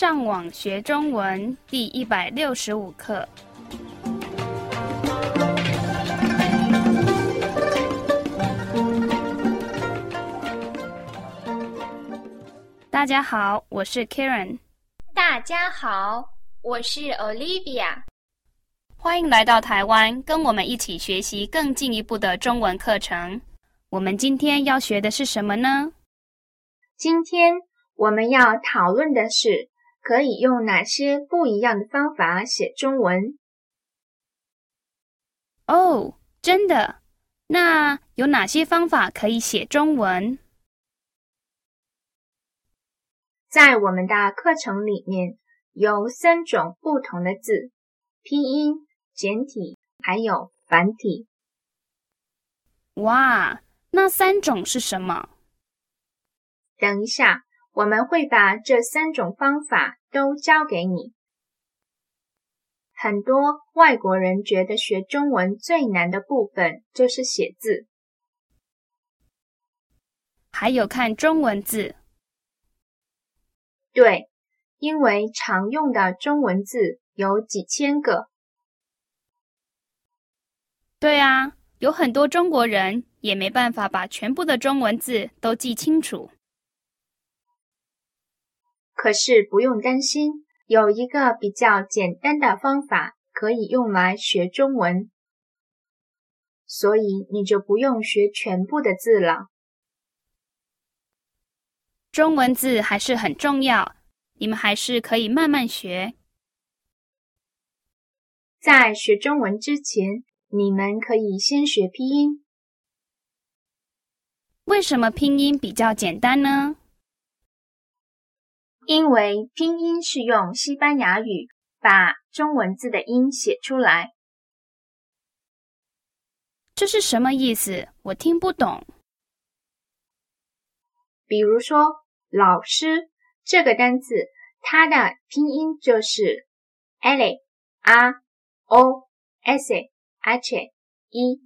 上网学中文第一百六十五课。大家好，我是 Karen。大家好，我是 Olivia。欢迎来到台湾，跟我们一起学习更进一步的中文课程。我们今天要学的是什么呢？今天我们要讨论的是可以用哪些不一样的方法写中文。哦，真的？那有哪些方法可以写中文？在我们的课程里面有三种不同的字：拼音、简体还有繁体。哇，那三种是什么？等一下，我们会把这三种方法都教给你。很多外国人觉得学中文最难的部分就是写字，还有看中文字。对，因为常用的中文字有几千个。对啊，有很多中国人也没办法把全部的中文字都记清楚。可是不用担心，有一个比较简单的方法可以用来学中文，所以你就不用学全部的字了。中文字还是很重要，你们还是可以慢慢学。在学中文之前，你们可以先学拼音。为什么拼音比较简单呢？因为拼音是用西班牙语把中文字的音写出来。这是什么意思？我听不懂。比如说“老师”这个单词，它的拼音就是 l r o s h e。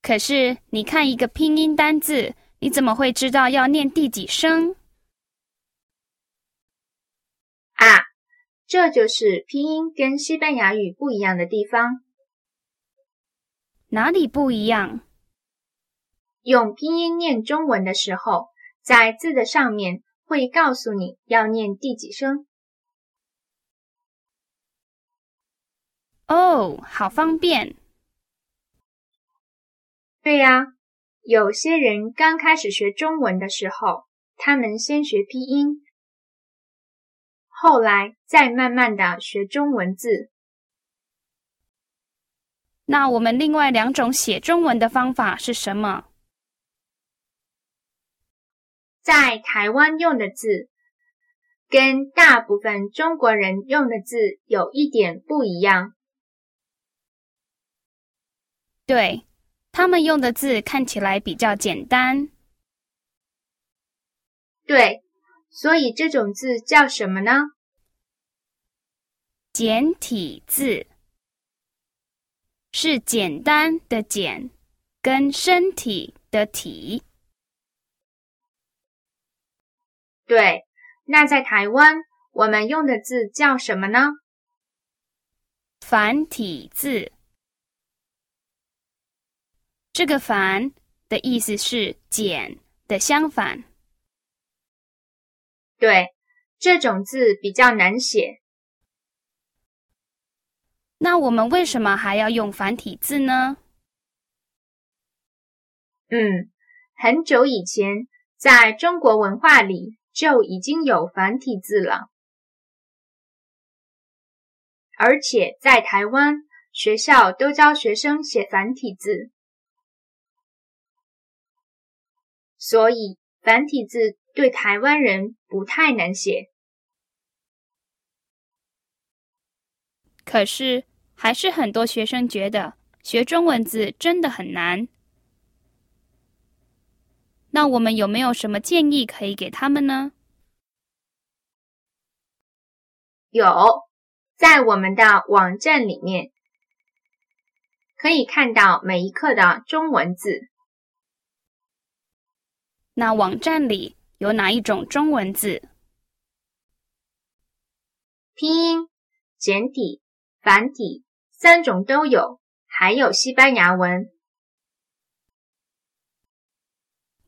可是你看一个拼音单字，你怎么会知道要念第几声？啊，这就是拼音跟西班牙语不一样的地方。哪里不一样？用拼音念中文的时候，在字的上面会告诉你要念第几声。哦，好方便。对呀，有些人刚开始学中文的时候，他们先学拼音，后来再慢慢的学中文字。那我们另外两种写中文的方法是什么？在台湾用的字，跟大部分中国人用的字有一点不一样。对，他们用的字看起来比较简单。对，所以这种字叫什么呢？简体字，是简单的“简”跟身体的“体”。对，那在台湾我们用的字叫什么呢？繁体字。这个“繁”的意思是“简”的相反。对，这种字比较难写。那我们为什么还要用繁体字呢？嗯，很久以前，在中国文化里。就已经有繁体字了，而且在台湾学校都教学生写繁体字，所以繁体字对台湾人不太难写。可是，还是很多学生觉得学中文字真的很难。那我们有没有什么建议可以给他们呢？有，在我们的网站里面可以看到每一课的中文字。那网站里有哪一种中文字？拼音、简体、繁体三种都有，还有西班牙文。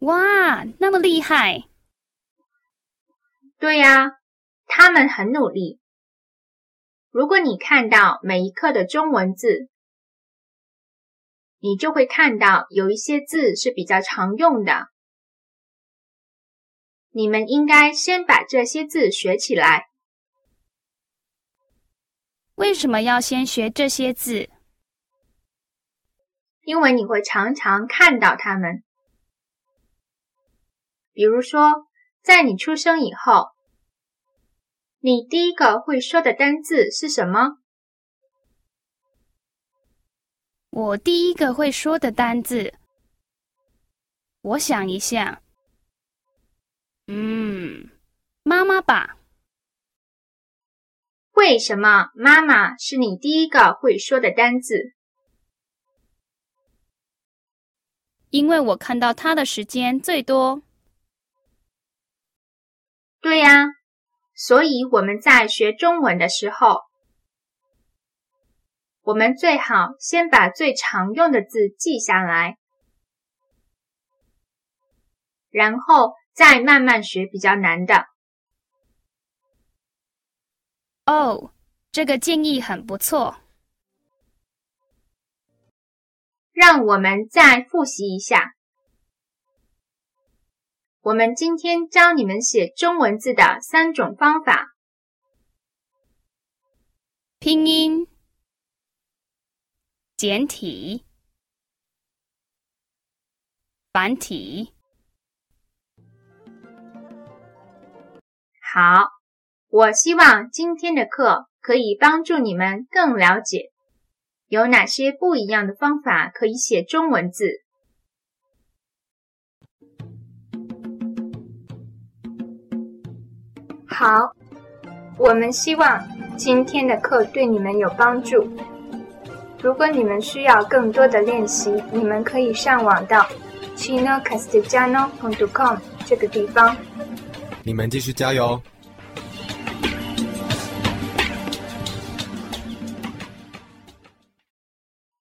哇，那么厉害！对呀，他们很努力。如果你看到每一课的中文字，你就会看到有一些字是比较常用的。你们应该先把这些字学起来。为什么要先学这些字？因为你会常常看到它们。比如说，在你出生以后，你第一个会说的单字是什么？我第一个会说的单字，我想一下，嗯，妈妈吧。为什么妈妈是你第一个会说的单字？因为我看到他的时间最多。对呀，所以我们在学中文的时候，我们最好先把最常用的字记下来，然后再慢慢学比较难的。哦，这个建议很不错，让我们再复习一下。我们今天教你们写中文字的三种方法：拼音、简体、繁体。好，我希望今天的课可以帮助你们更了解有哪些不一样的方法可以写中文字。好，我们希望今天的课对你们有帮助。如果你们需要更多的练习，你们可以上网到 chinocastellano.com 这个地方。你们继续加油！